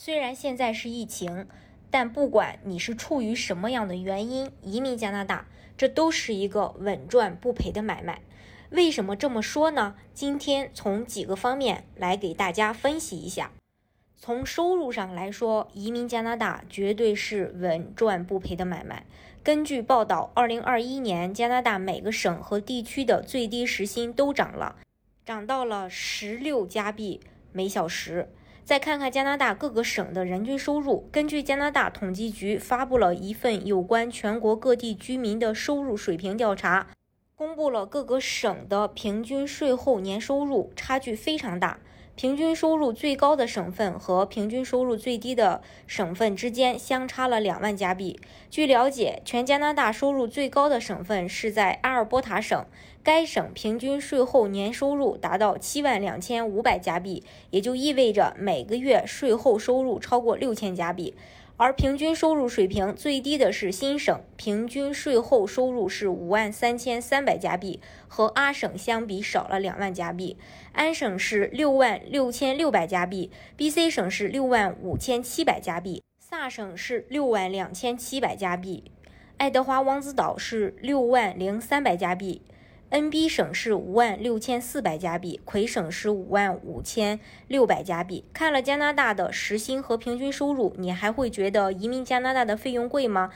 虽然现在是疫情，但不管你是出于什么样的原因移民加拿大，这都是一个稳赚不赔的买卖。为什么这么说呢？今天从几个方面来给大家分析一下。从收入上来说，移民加拿大绝对是稳赚不赔的买卖。根据报道，二零二一年加拿大每个省和地区的最低时薪都涨了，涨到了十六加币每小时。再看看加拿大各个省的人均收入，根据加拿大统计局发布了一份有关全国各地居民的收入水平调查，公布了各个省的平均税后年收入差距非常大。平均收入最高的省份和平均收入最低的省份之间相差了两万加币。据了解，全加拿大收入最高的省份是在阿尔伯塔省，该省平均税后年收入达到七万两千五百加币，也就意味着每个月税后收入超过六千加币。而平均收入水平最低的是新省，平均税后收入是五万三千三百加币，和阿省相比少了两万加币。安省是六万六千六百加币，BC 省是六万五千七百加币，萨省是六万两千七百加币，爱德华王子岛是六万零三百加币。NB 省是五万六千四百加币，魁省是五万五千六百加币。看了加拿大的时薪和平均收入，你还会觉得移民加拿大的费用贵吗？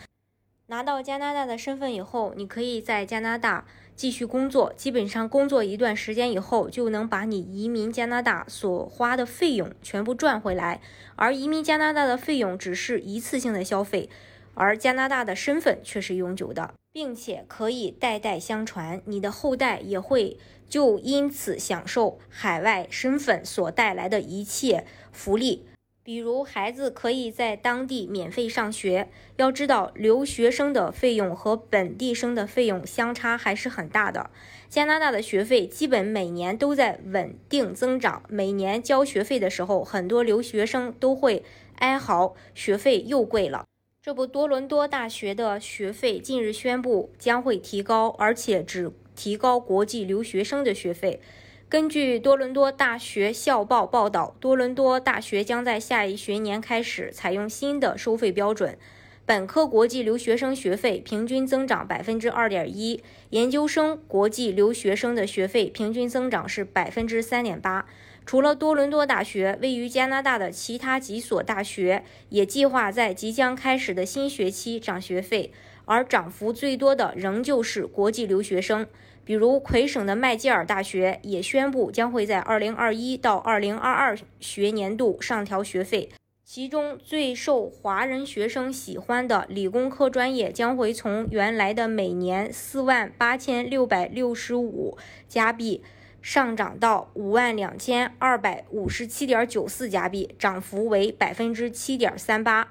拿到加拿大的身份以后，你可以在加拿大继续工作，基本上工作一段时间以后，就能把你移民加拿大所花的费用全部赚回来。而移民加拿大的费用只是一次性的消费。而加拿大的身份却是永久的，并且可以代代相传，你的后代也会就因此享受海外身份所带来的一切福利，比如孩子可以在当地免费上学。要知道，留学生的费用和本地生的费用相差还是很大的。加拿大的学费基本每年都在稳定增长，每年交学费的时候，很多留学生都会哀嚎，学费又贵了。这不，多伦多大学的学费近日宣布将会提高，而且只提高国际留学生的学费。根据多伦多大学校报报道，多伦多大学将在下一学年开始采用新的收费标准，本科国际留学生学费平均增长百分之二点一，研究生国际留学生的学费平均增长是百分之三点八。除了多伦多大学，位于加拿大的其他几所大学也计划在即将开始的新学期涨学费，而涨幅最多的仍旧是国际留学生。比如魁省的麦吉尔大学也宣布将会在2021到2022学年度上调学费，其中最受华人学生喜欢的理工科专业将会从原来的每年4万8665加币。上涨到五万两千二百五十七点九四加币，涨幅为百分之七点三八。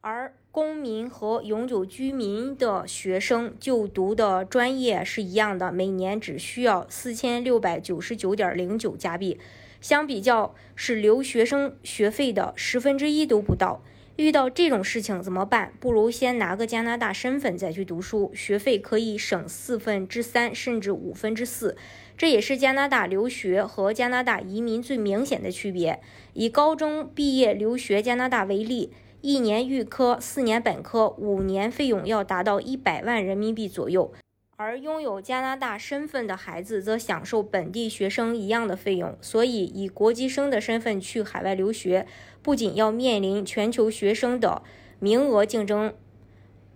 而公民和永久居民的学生就读的专业是一样的，每年只需要四千六百九十九点零九加币，相比较是留学生学费的十分之一都不到。遇到这种事情怎么办？不如先拿个加拿大身份再去读书，学费可以省四分之三甚至五分之四。这也是加拿大留学和加拿大移民最明显的区别。以高中毕业留学加拿大为例，一年预科、四年本科、五年费用要达到一百万人民币左右。而拥有加拿大身份的孩子则享受本地学生一样的费用。所以，以国际生的身份去海外留学，不仅要面临全球学生的名额竞争，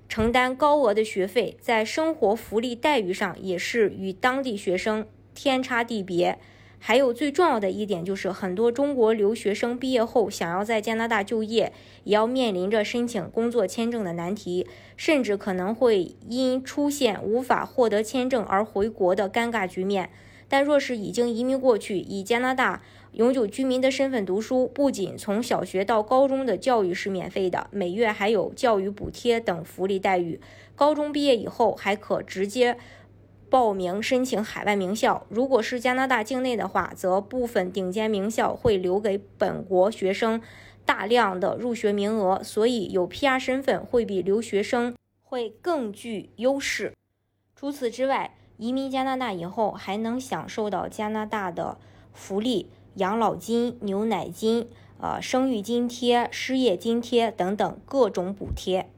承担高额的学费，在生活福利待遇上也是与当地学生。天差地别，还有最重要的一点就是，很多中国留学生毕业后想要在加拿大就业，也要面临着申请工作签证的难题，甚至可能会因出现无法获得签证而回国的尴尬局面。但若是已经移民过去，以加拿大永久居民的身份读书，不仅从小学到高中的教育是免费的，每月还有教育补贴等福利待遇。高中毕业以后，还可直接。报名申请海外名校，如果是加拿大境内的话，则部分顶尖名校会留给本国学生大量的入学名额，所以有 PR 身份会比留学生会更具优势。除此之外，移民加拿大以后还能享受到加拿大的福利、养老金、牛奶金、呃生育津贴、失业津贴等等各种补贴。